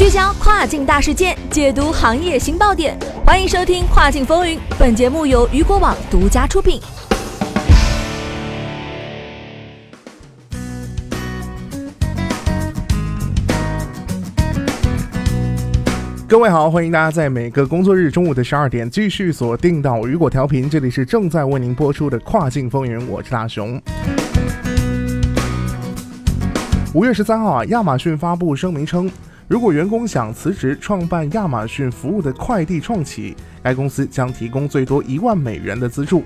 聚焦跨境大事件，解读行业新爆点，欢迎收听《跨境风云》。本节目由雨果网独家出品。各位好，欢迎大家在每个工作日中午的十二点继续锁定到雨果调频，这里是正在为您播出的《跨境风云》，我是大熊。五月十三号啊，亚马逊发布声明称，如果员工想辞职创办亚马逊服务的快递创企，该公司将提供最多一万美元的资助。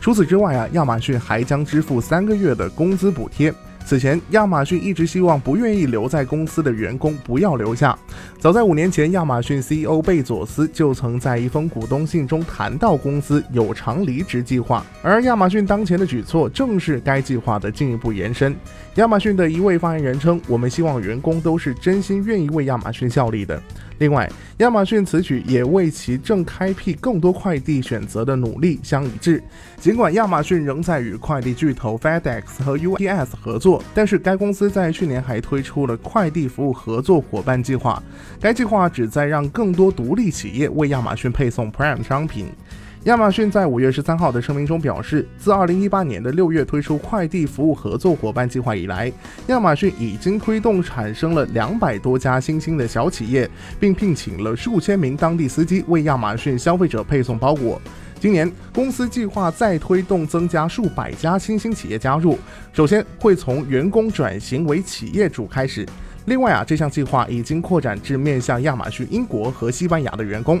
除此之外啊，亚马逊还将支付三个月的工资补贴。此前，亚马逊一直希望不愿意留在公司的员工不要留下。早在五年前，亚马逊 CEO 贝佐斯就曾在一封股东信中谈到公司有偿离职计划，而亚马逊当前的举措正是该计划的进一步延伸。亚马逊的一位发言人称：“我们希望员工都是真心愿意为亚马逊效力的。”另外，亚马逊此举也为其正开辟更多快递选择的努力相一致。尽管亚马逊仍在与快递巨头 FedEx 和 UPS 合作，但是该公司在去年还推出了快递服务合作伙伴计划。该计划旨在让更多独立企业为亚马逊配送 Prime 商品。亚马逊在五月十三号的声明中表示，自二零一八年的六月推出快递服务合作伙伴计划以来，亚马逊已经推动产生了两百多家新兴的小企业，并聘请了数千名当地司机为亚马逊消费者配送包裹。今年，公司计划再推动增加数百家新兴企业加入，首先会从员工转型为企业主开始。另外啊，这项计划已经扩展至面向亚马逊英国和西班牙的员工。